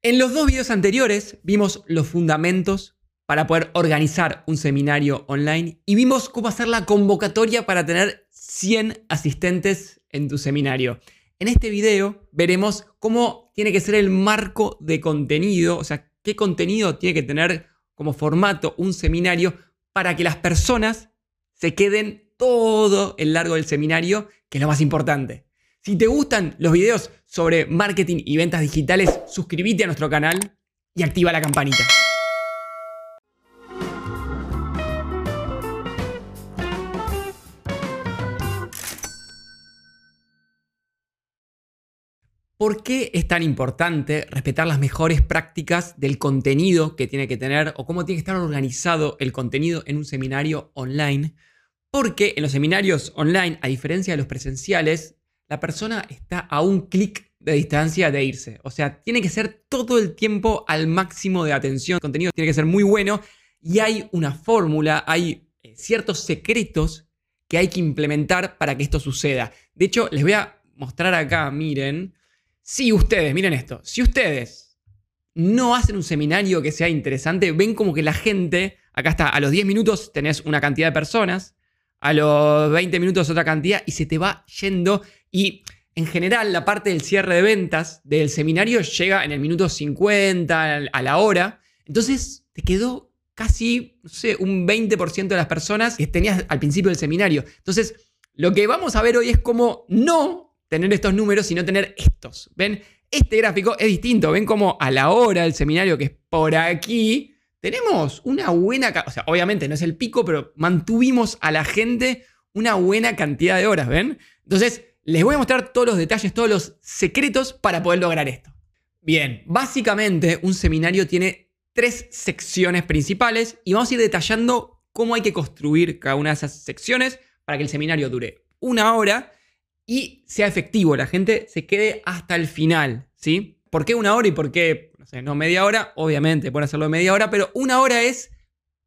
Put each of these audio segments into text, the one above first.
En los dos videos anteriores vimos los fundamentos para poder organizar un seminario online y vimos cómo hacer la convocatoria para tener 100 asistentes en tu seminario. En este video veremos cómo tiene que ser el marco de contenido, o sea, qué contenido tiene que tener como formato un seminario para que las personas se queden todo el largo del seminario, que es lo más importante. Si te gustan los videos sobre marketing y ventas digitales, suscríbete a nuestro canal y activa la campanita. ¿Por qué es tan importante respetar las mejores prácticas del contenido que tiene que tener o cómo tiene que estar organizado el contenido en un seminario online? Porque en los seminarios online, a diferencia de los presenciales, la persona está a un clic de distancia de irse. O sea, tiene que ser todo el tiempo al máximo de atención. El contenido tiene que ser muy bueno y hay una fórmula, hay eh, ciertos secretos que hay que implementar para que esto suceda. De hecho, les voy a mostrar acá, miren, si ustedes, miren esto, si ustedes no hacen un seminario que sea interesante, ven como que la gente, acá está, a los 10 minutos tenés una cantidad de personas, a los 20 minutos otra cantidad y se te va yendo y en general la parte del cierre de ventas del seminario llega en el minuto 50, a la hora, entonces te quedó casi, no sé, un 20% de las personas que tenías al principio del seminario. Entonces, lo que vamos a ver hoy es cómo no tener estos números, sino tener estos. ¿Ven? Este gráfico es distinto. ¿Ven cómo a la hora del seminario, que es por aquí, tenemos una buena... O sea, obviamente no es el pico, pero mantuvimos a la gente una buena cantidad de horas, ¿ven? Entonces, les voy a mostrar todos los detalles, todos los secretos para poder lograr esto. Bien, básicamente un seminario tiene tres secciones principales y vamos a ir detallando cómo hay que construir cada una de esas secciones para que el seminario dure una hora y sea efectivo, la gente se quede hasta el final, ¿sí? ¿Por qué una hora y por qué, no media hora? Obviamente pueden hacerlo de media hora, pero una hora es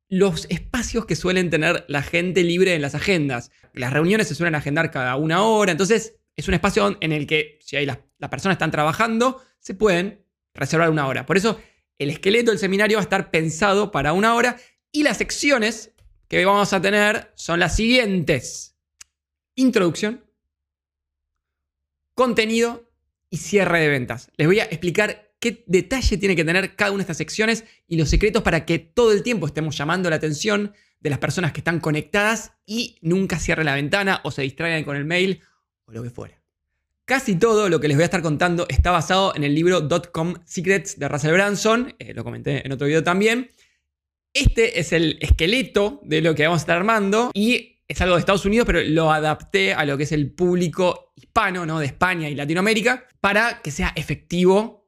los espacios que suelen tener la gente libre en las agendas. Las reuniones se suelen agendar cada una hora, entonces es un espacio en el que si hay las, las personas están trabajando, se pueden reservar una hora. Por eso el esqueleto del seminario va a estar pensado para una hora y las secciones que vamos a tener son las siguientes. Introducción, contenido y cierre de ventas. Les voy a explicar qué detalle tiene que tener cada una de estas secciones y los secretos para que todo el tiempo estemos llamando la atención de las personas que están conectadas y nunca cierre la ventana o se distraigan con el mail o lo que fuera. Casi todo lo que les voy a estar contando está basado en el libro .com Secrets de Russell Branson, eh, lo comenté en otro video también. Este es el esqueleto de lo que vamos a estar armando y es algo de Estados Unidos, pero lo adapté a lo que es el público hispano, ¿no? De España y Latinoamérica, para que sea efectivo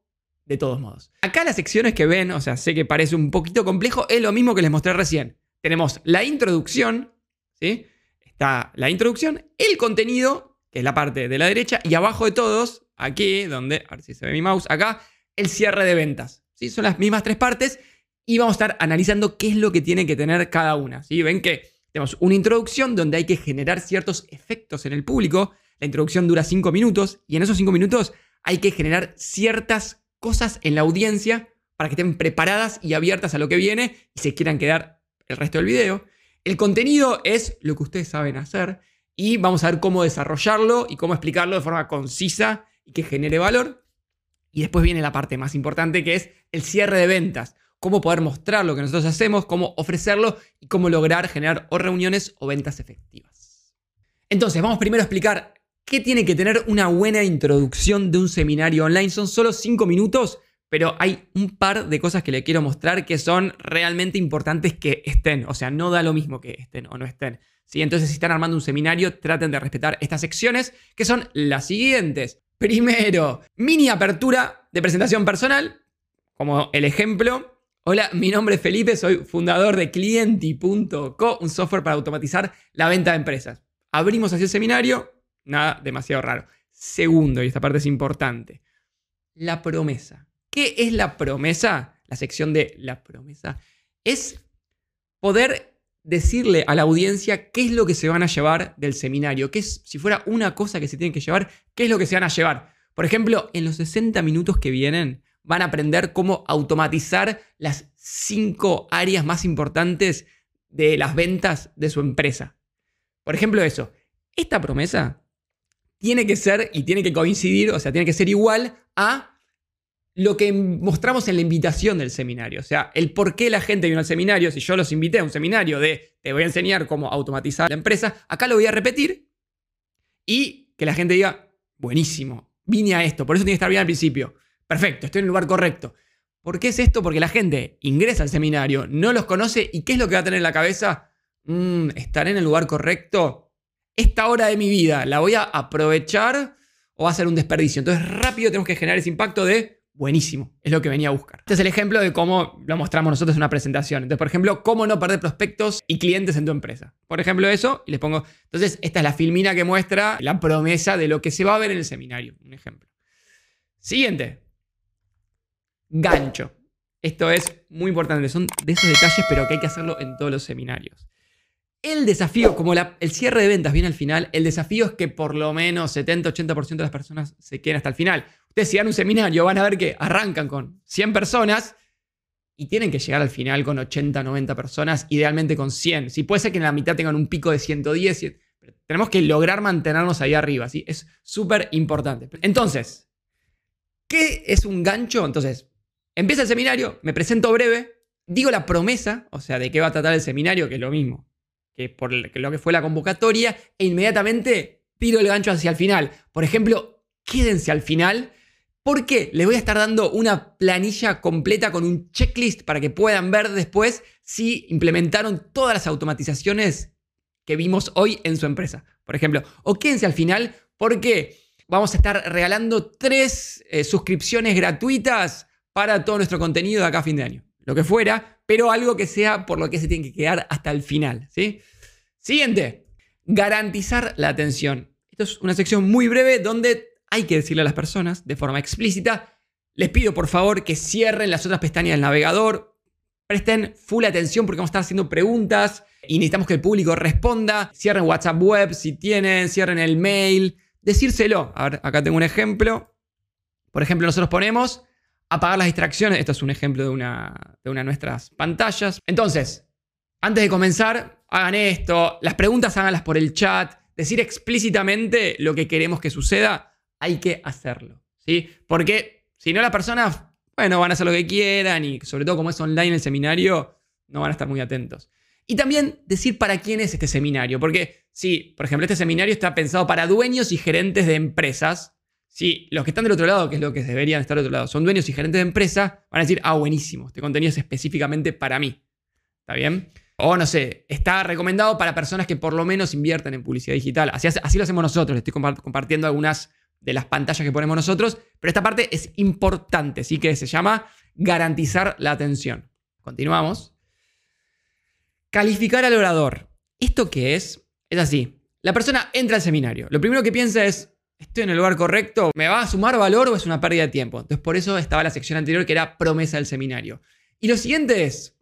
de todos modos. Acá las secciones que ven, o sea, sé que parece un poquito complejo, es lo mismo que les mostré recién. Tenemos la introducción, ¿sí? Está la introducción, el contenido, que es la parte de la derecha, y abajo de todos, aquí, donde, a ver si se ve mi mouse, acá, el cierre de ventas. ¿sí? Son las mismas tres partes y vamos a estar analizando qué es lo que tiene que tener cada una. ¿sí? Ven que tenemos una introducción donde hay que generar ciertos efectos en el público. La introducción dura 5 minutos y en esos 5 minutos hay que generar ciertas cosas en la audiencia para que estén preparadas y abiertas a lo que viene y se quieran quedar el resto del video. El contenido es lo que ustedes saben hacer y vamos a ver cómo desarrollarlo y cómo explicarlo de forma concisa y que genere valor. Y después viene la parte más importante que es el cierre de ventas cómo poder mostrar lo que nosotros hacemos, cómo ofrecerlo y cómo lograr generar o reuniones o ventas efectivas. Entonces, vamos primero a explicar qué tiene que tener una buena introducción de un seminario online. Son solo 5 minutos, pero hay un par de cosas que le quiero mostrar que son realmente importantes que estén. O sea, no da lo mismo que estén o no estén. ¿sí? Entonces, si están armando un seminario, traten de respetar estas secciones, que son las siguientes. Primero, mini apertura de presentación personal, como el ejemplo. Hola, mi nombre es Felipe, soy fundador de Clienti.co, un software para automatizar la venta de empresas. Abrimos así el seminario, nada demasiado raro. Segundo, y esta parte es importante, la promesa. ¿Qué es la promesa? La sección de la promesa es poder decirle a la audiencia qué es lo que se van a llevar del seminario, qué es, si fuera una cosa que se tienen que llevar, qué es lo que se van a llevar. Por ejemplo, en los 60 minutos que vienen, van a aprender cómo automatizar las cinco áreas más importantes de las ventas de su empresa. Por ejemplo, eso. Esta promesa tiene que ser y tiene que coincidir, o sea, tiene que ser igual a lo que mostramos en la invitación del seminario. O sea, el por qué la gente vino al seminario. Si yo los invité a un seminario de te voy a enseñar cómo automatizar la empresa, acá lo voy a repetir y que la gente diga, buenísimo, vine a esto, por eso tiene que estar bien al principio. Perfecto, estoy en el lugar correcto. ¿Por qué es esto? Porque la gente ingresa al seminario, no los conoce y ¿qué es lo que va a tener en la cabeza? Mm, ¿Estaré en el lugar correcto? Esta hora de mi vida, ¿la voy a aprovechar o va a ser un desperdicio? Entonces rápido tenemos que generar ese impacto de buenísimo, es lo que venía a buscar. Este es el ejemplo de cómo lo mostramos nosotros en una presentación. Entonces, por ejemplo, cómo no perder prospectos y clientes en tu empresa. Por ejemplo, eso, y les pongo, entonces, esta es la filmina que muestra la promesa de lo que se va a ver en el seminario, un ejemplo. Siguiente, gancho. Esto es muy importante, son de esos detalles, pero que hay que hacerlo en todos los seminarios. El desafío, como el cierre de ventas viene al final, el desafío es que por lo menos 70-80% de las personas se queden hasta el final. Ustedes si dan un seminario van a ver que arrancan con 100 personas y tienen que llegar al final con 80, 90 personas, idealmente con 100. Si puede ser que en la mitad tengan un pico de 110, tenemos que lograr mantenernos ahí arriba, ¿sí? Es súper importante. Entonces, ¿qué es un gancho? Entonces, empieza el seminario, me presento breve, digo la promesa, o sea, de qué va a tratar el seminario, que es lo mismo que por lo que fue la convocatoria, e inmediatamente tiro el gancho hacia el final. Por ejemplo, quédense al final porque les voy a estar dando una planilla completa con un checklist para que puedan ver después si implementaron todas las automatizaciones que vimos hoy en su empresa. Por ejemplo, o quédense al final porque vamos a estar regalando tres eh, suscripciones gratuitas para todo nuestro contenido de acá a fin de año. Lo que fuera, pero algo que sea por lo que se tiene que quedar hasta el final. ¿sí? Siguiente, garantizar la atención. Esto es una sección muy breve donde hay que decirle a las personas de forma explícita, les pido por favor que cierren las otras pestañas del navegador, presten full atención porque vamos a estar haciendo preguntas y necesitamos que el público responda, cierren WhatsApp web si tienen, cierren el mail, decírselo. A ver, acá tengo un ejemplo. Por ejemplo, nosotros ponemos apagar las distracciones. Esto es un ejemplo de una, de una de nuestras pantallas. Entonces, antes de comenzar, hagan esto, las preguntas háganlas por el chat, decir explícitamente lo que queremos que suceda hay que hacerlo. ¿sí? Porque si no, las personas, bueno, van a hacer lo que quieran y sobre todo como es online el seminario, no van a estar muy atentos. Y también decir para quién es este seminario. Porque si, por ejemplo, este seminario está pensado para dueños y gerentes de empresas, si los que están del otro lado, que es lo que deberían estar del otro lado, son dueños y gerentes de empresas, van a decir, ah, buenísimo, este contenido es específicamente para mí. ¿Está bien? O no sé, está recomendado para personas que por lo menos inviertan en publicidad digital. Así, así lo hacemos nosotros. Estoy compartiendo algunas de las pantallas que ponemos nosotros, pero esta parte es importante, así que se llama garantizar la atención. Continuamos. Calificar al orador. ¿Esto qué es? Es así. La persona entra al seminario. Lo primero que piensa es, ¿estoy en el lugar correcto? ¿Me va a sumar valor o es una pérdida de tiempo? Entonces por eso estaba la sección anterior que era promesa del seminario. Y lo siguiente es,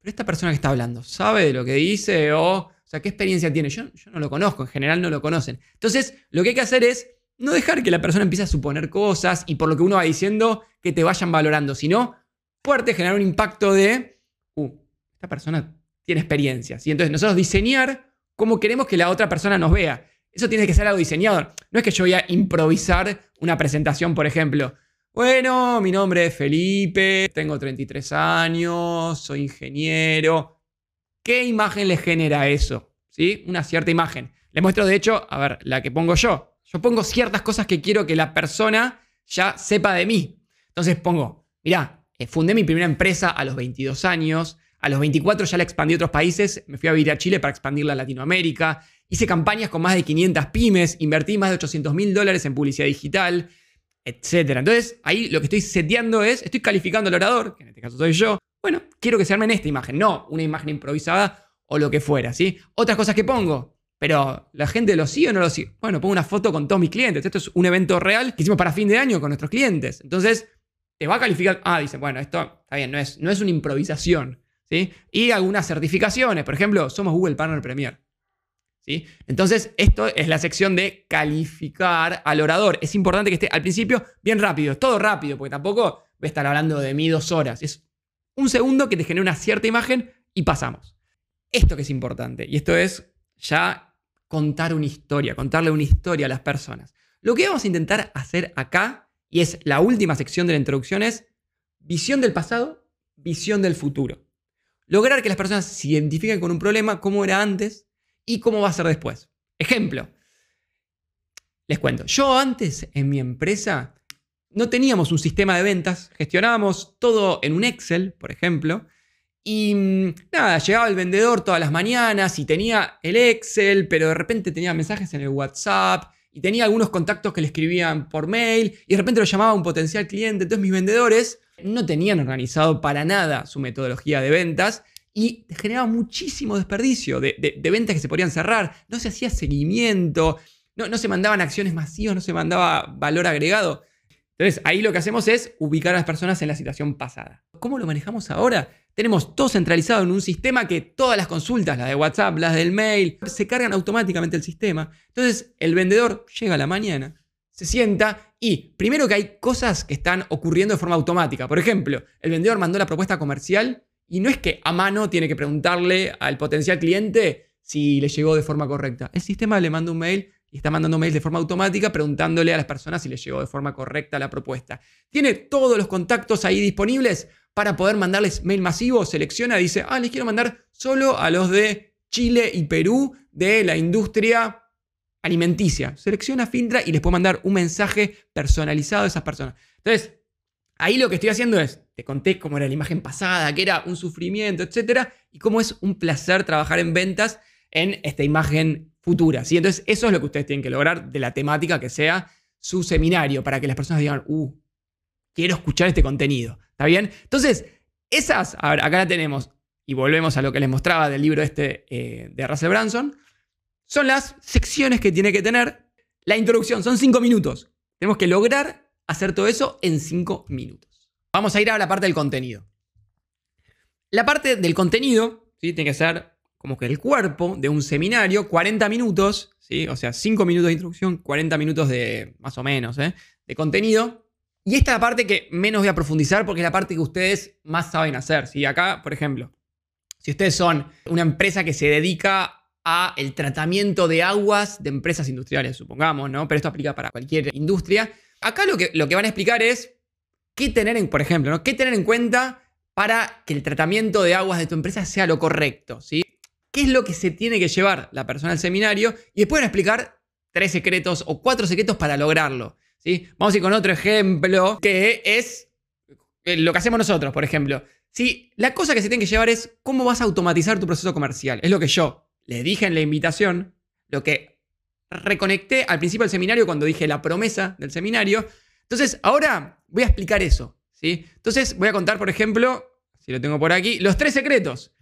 ¿pero esta persona que está hablando sabe de lo que dice o, o sea, qué experiencia tiene? Yo, yo no lo conozco, en general no lo conocen. Entonces lo que hay que hacer es no dejar que la persona empiece a suponer cosas y por lo que uno va diciendo que te vayan valorando, sino fuerte generar un impacto de, uh, esta persona tiene experiencia. Y entonces nosotros diseñar cómo queremos que la otra persona nos vea. Eso tiene que ser algo diseñado. No es que yo voy a improvisar una presentación, por ejemplo. Bueno, mi nombre es Felipe, tengo 33 años, soy ingeniero. ¿Qué imagen le genera eso? ¿Sí? Una cierta imagen. Le muestro, de hecho, a ver, la que pongo yo. Yo pongo ciertas cosas que quiero que la persona ya sepa de mí. Entonces pongo, mirá, eh, fundé mi primera empresa a los 22 años, a los 24 ya la expandí a otros países, me fui a vivir a Chile para expandirla a Latinoamérica, hice campañas con más de 500 pymes, invertí más de 800 mil dólares en publicidad digital, etc. Entonces ahí lo que estoy seteando es, estoy calificando al orador, que en este caso soy yo, bueno, quiero que se arme en esta imagen, no una imagen improvisada o lo que fuera, ¿sí? Otras cosas que pongo, pero la gente lo sigue o no lo sigue. Bueno, pongo una foto con todos mis clientes. Esto es un evento real que hicimos para fin de año con nuestros clientes. Entonces, te va a calificar. Ah, dice, bueno, esto está bien, no es, no es una improvisación. ¿sí? Y algunas certificaciones. Por ejemplo, somos Google Partner Premier. Entonces, esto es la sección de calificar al orador. Es importante que esté al principio bien rápido, todo rápido, porque tampoco voy a estar hablando de mí dos horas. Es un segundo que te genera una cierta imagen y pasamos. Esto que es importante, y esto es ya contar una historia, contarle una historia a las personas. Lo que vamos a intentar hacer acá, y es la última sección de la introducción, es visión del pasado, visión del futuro. Lograr que las personas se identifiquen con un problema, cómo era antes y cómo va a ser después. Ejemplo, les cuento, yo antes en mi empresa no teníamos un sistema de ventas, gestionábamos todo en un Excel, por ejemplo, y mm, nada, llegaba el vendedor todas las mañanas y tenía el Excel, pero de repente tenía mensajes en el WhatsApp y tenía algunos contactos que le escribían por mail y de repente lo llamaba un potencial cliente. Entonces mis vendedores no tenían organizado para nada su metodología de ventas y generaba muchísimo desperdicio de, ventas que se podían cerrar. No se hacía seguimiento, no, no se mandaban acciones masivas, no se mandaba valor agregado. Entonces ahí lo que hacemos es ubicar a las personas en la situación pasada. ¿Cómo lo manejamos ahora? Tenemos todo centralizado en un sistema que todas las consultas, las de WhatsApp, las del mail, se cargan automáticamente el sistema. Entonces el vendedor llega a la mañana, se sienta y primero que hay cosas que están ocurriendo de forma automática. Por ejemplo, el vendedor mandó la propuesta comercial y no es que a mano tiene que preguntarle al potencial cliente si le llegó de forma correcta. El sistema le manda un mail y está mandando mails de forma automática preguntándole a las personas si le llegó de forma correcta la propuesta. Tiene todos los contactos ahí disponibles para poder mandarles mail masivo. Selecciona, dice, ah, les quiero mandar solo a los de Chile y Perú de la industria alimenticia. Selecciona, filtra y les puedo mandar un mensaje personalizado a esas personas. Entonces, ahí lo que estoy haciendo es, te conté cómo era la imagen pasada, que era un sufrimiento, etcétera, y cómo es un placer trabajar en ventas en esta imagen futura. ¿sí? Entonces, eso es lo que ustedes tienen que lograr de la temática que sea su seminario, para que las personas digan, uh, quiero escuchar este contenido. ¿Está bien? Entonces, esas, a ver, acá la tenemos, y volvemos a lo que les mostraba del libro este eh, de Russell Branson son las secciones que tiene que tener la introducción. Son cinco minutos. Tenemos que lograr hacer todo eso en cinco minutos. Vamos a ir a la parte del contenido. La parte del contenido ¿sí? tiene que ser como que el cuerpo de un seminario, 40 minutos, ¿sí? o sea, 5 minutos de introducción, 40 minutos de más o menos ¿eh? de contenido. Y esta es la parte que menos voy a profundizar porque es la parte que ustedes más saben hacer. ¿sí? Acá, por ejemplo, si ustedes son una empresa que se dedica a el tratamiento de aguas de empresas industriales, supongamos, ¿no? Pero esto aplica para cualquier industria. Acá lo que, van a explicar es qué tener en, por ejemplo, ¿no? qué tener en cuenta para que el tratamiento de aguas de tu empresa sea lo correcto, ¿sí? ¿Qué es lo que se tiene que llevar la persona al seminario? Y después van a explicar tres secretos o cuatro secretos para lograrlo, ¿sí? Vamos a ir con otro ejemplo que es eh, lo que hacemos nosotros, por ejemplo. Si la cosa que se tiene que llevar es cómo vas a automatizar tu proceso comercial. Es lo que yo les dije en la invitación, lo que reconecté al principio del seminario cuando dije la promesa del seminario. Entonces, ahora voy a explicar eso. ¿sí? Entonces, voy a contar, por ejemplo, si lo tengo por aquí, los tres secretos.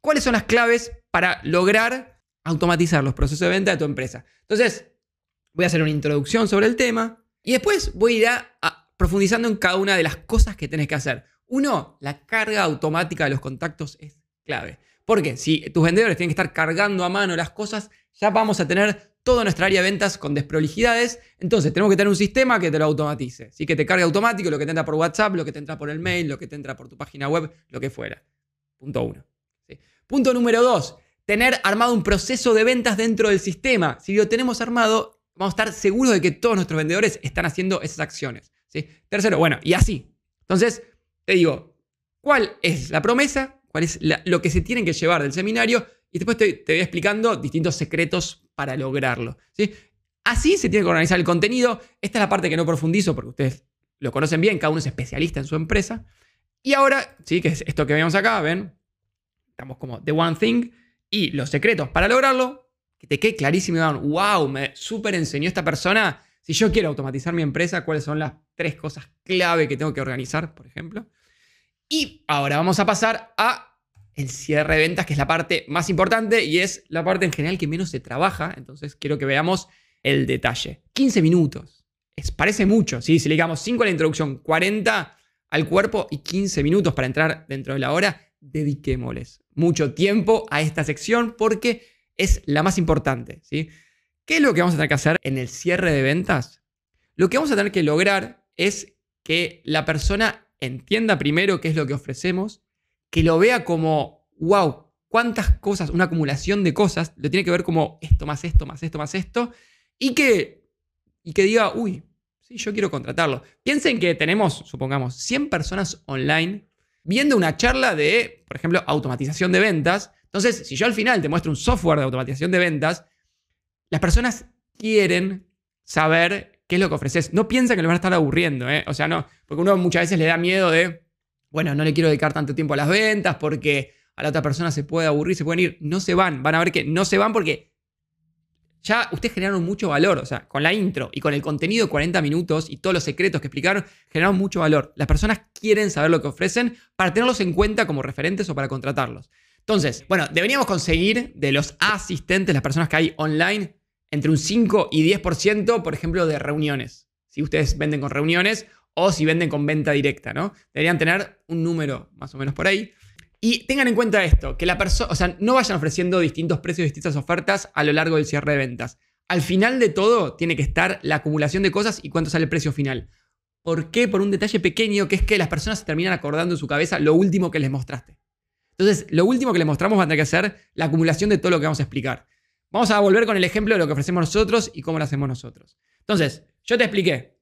¿Cuáles son las claves para lograr automatizar los procesos de venta de tu empresa? Entonces, voy a hacer una introducción sobre el tema y después voy a ir profundizando en cada una de las cosas que tenés que hacer. Uno, la carga automática de los contactos es clave. Porque si tus vendedores tienen que estar cargando a mano las cosas, ya vamos a tener toda nuestra área de ventas con desprolijidades. Entonces tenemos que tener un sistema que te lo automatice. ¿sí? Que te cargue automático lo que te entra por WhatsApp, lo que te entra por el mail, lo que te entra por tu página web, lo que fuera. Punto uno. Punto número dos. Tener armado un proceso de ventas dentro del sistema. Si lo tenemos armado, vamos a estar seguros de que todos nuestros vendedores están haciendo esas acciones. ¿sí? Tercero, bueno, y así. Entonces, te digo, ¿cuál es la promesa? cuál es lo que se tienen que llevar del seminario y después te, voy explicando distintos secretos para lograrlo. ¿sí? Así se tiene que organizar el contenido. Esta es la parte que no profundizo porque ustedes lo conocen bien, cada uno es especialista en su empresa. Y ahora, sí, que es esto que vemos acá, ven, estamos como The One Thing y los secretos para lograrlo, que te quede clarísimo wow, me súper enseñó esta persona. Si yo quiero automatizar mi empresa, ¿cuáles son las tres cosas clave que tengo que organizar, por ejemplo? Y ahora vamos a pasar a el cierre de ventas, que es la parte más importante y es la parte en general que menos se trabaja. Entonces quiero que veamos el detalle. 15 minutos. Es, parece mucho, ¿sí? Si le digamos 5 a la introducción, 40 al cuerpo y 15 minutos para entrar dentro de la hora, dediquémosles mucho tiempo a esta sección porque es la más importante. ¿sí? ¿Qué es lo que vamos a tener que hacer en el cierre de ventas? Lo que vamos a tener que lograr es que la persona entienda primero qué es lo que ofrecemos, que lo vea como, wow, cuántas cosas, una acumulación de cosas, lo tiene que ver como esto más esto, más esto, más esto, y que, y que diga, uy, sí, yo quiero contratarlo. Piensen que tenemos, supongamos, 100 personas online viendo una charla de, por ejemplo, automatización de ventas. Entonces, si yo al final te muestro un software de automatización de ventas, las personas quieren saber qué es lo que ofreces. No piensan que le van a estar aburriendo, ¿eh? O sea, no, porque uno muchas veces le da miedo de, bueno, no le quiero dedicar tanto tiempo a las ventas porque a la otra persona se puede aburrir, se pueden ir. No se van, van a ver que no se van porque ya ustedes generaron mucho valor, o sea, con la intro y con el contenido de 40 minutos y todos los secretos que explicaron, generaron mucho valor. Las personas quieren saber lo que ofrecen para tenerlos en cuenta como referentes o para contratarlos. Entonces, bueno, deberíamos conseguir de los asistentes, las personas que hay online, entre un 5 y 10%, por ejemplo, de reuniones. Si ustedes venden con reuniones o si venden con venta directa, ¿no? Deberían tener un número más o menos por ahí. Y tengan en cuenta esto, que la persona, o sea, no vayan ofreciendo distintos precios, distintas ofertas a lo largo del cierre de ventas. Al final de todo tiene que estar la acumulación de cosas y cuánto sale el precio final. ¿Por qué? Por un detalle pequeño que es que las personas se terminan acordando en su cabeza lo último que les mostraste. Entonces, lo último que les mostramos va a tener que ser la acumulación de todo lo que vamos a explicar. Vamos a volver con el ejemplo de lo que ofrecemos nosotros y cómo lo hacemos nosotros. Entonces, yo te expliqué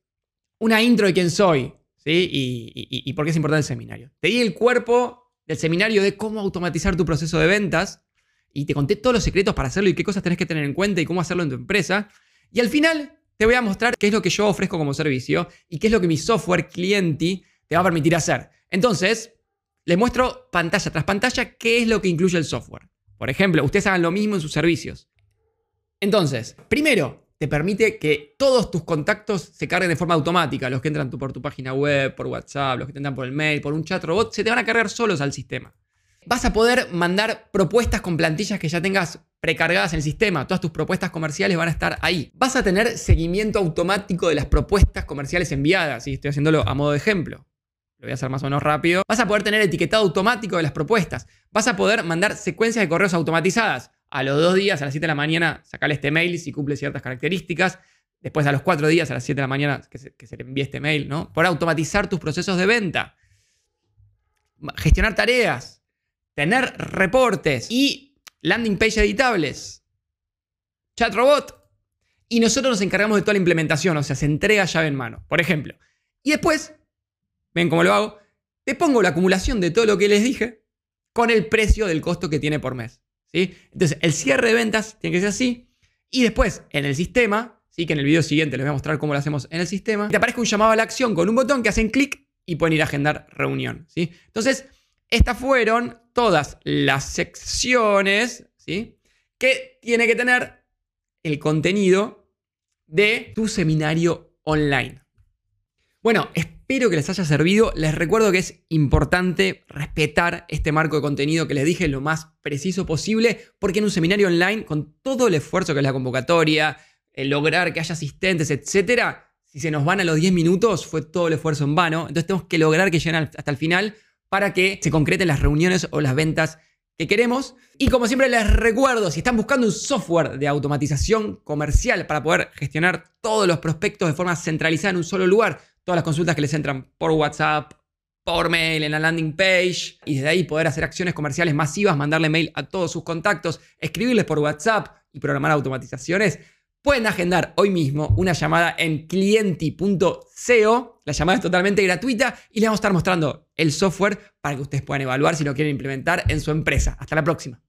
una intro de quién soy, ¿sí? Y, por qué es importante el seminario. Te di el cuerpo del seminario de cómo automatizar tu proceso de ventas y te conté todos los secretos para hacerlo y qué cosas tenés que tener en cuenta y cómo hacerlo en tu empresa. Y al final te voy a mostrar qué es lo que yo ofrezco como servicio y qué es lo que mi software cliente te va a permitir hacer. Entonces, les muestro pantalla tras pantalla qué es lo que incluye el software. Por ejemplo, ustedes hagan lo mismo en sus servicios. Entonces, primero, te permite que todos tus contactos se carguen de forma automática. Los que entran por tu página web, por WhatsApp, los que te entran por el mail, por un chat robot, se te van a cargar solos al sistema. Vas a poder mandar propuestas con plantillas que ya tengas precargadas en el sistema. Todas tus propuestas comerciales van a estar ahí. Vas a tener seguimiento automático de las propuestas comerciales enviadas. Estoy haciéndolo a modo de ejemplo. Lo voy a hacer más o menos rápido. Vas a poder tener etiquetado automático de las propuestas. Vas a poder mandar secuencias de correos automatizadas a los dos días, a las 7 de la mañana, sacarle este mail si cumple ciertas características. Después, a los cuatro días, a las 7 de la mañana, que se, le envíe este mail, ¿no? Por automatizar tus procesos de venta. Gestionar tareas. Tener reportes y landing page editables. Chat robot. Y nosotros nos encargamos de toda la implementación, o sea, se entrega llave en mano, por ejemplo. Y después, ven cómo lo hago, te pongo la acumulación de todo lo que les dije con el precio del costo que tiene por mes. Entonces, el cierre de ventas tiene que ser así. Y después, en el sistema, ¿sí? que en el video siguiente les voy a mostrar cómo lo hacemos en el sistema, te aparece un llamado a la acción con un botón que hacen clic y pueden ir a agendar reunión. ¿sí? Entonces, estas fueron todas las secciones ¿sí? que tiene que tener el contenido de tu seminario online. Bueno, espero que les haya servido. Les recuerdo que es importante respetar este marco de contenido que les dije lo más preciso posible, porque en un seminario online, con todo el esfuerzo que es la convocatoria, lograr que haya asistentes, etcétera, si se nos van a los 10 minutos, fue todo el esfuerzo en vano. Entonces tenemos que lograr que lleguen hasta el final para que se concreten las reuniones o las ventas que queremos. Y como siempre les recuerdo, si están buscando un software de automatización comercial para poder gestionar todos los prospectos de forma centralizada en un solo lugar, todas las consultas que les entran por WhatsApp, por mail, en la landing page, y desde ahí poder hacer acciones comerciales masivas, mandarle mail a todos sus contactos, escribirles por WhatsApp y programar automatizaciones, pueden agendar hoy mismo una llamada en clienti.co. La llamada es totalmente gratuita y les vamos a estar mostrando el software para que ustedes puedan evaluar si lo quieren implementar en su empresa. Hasta la próxima.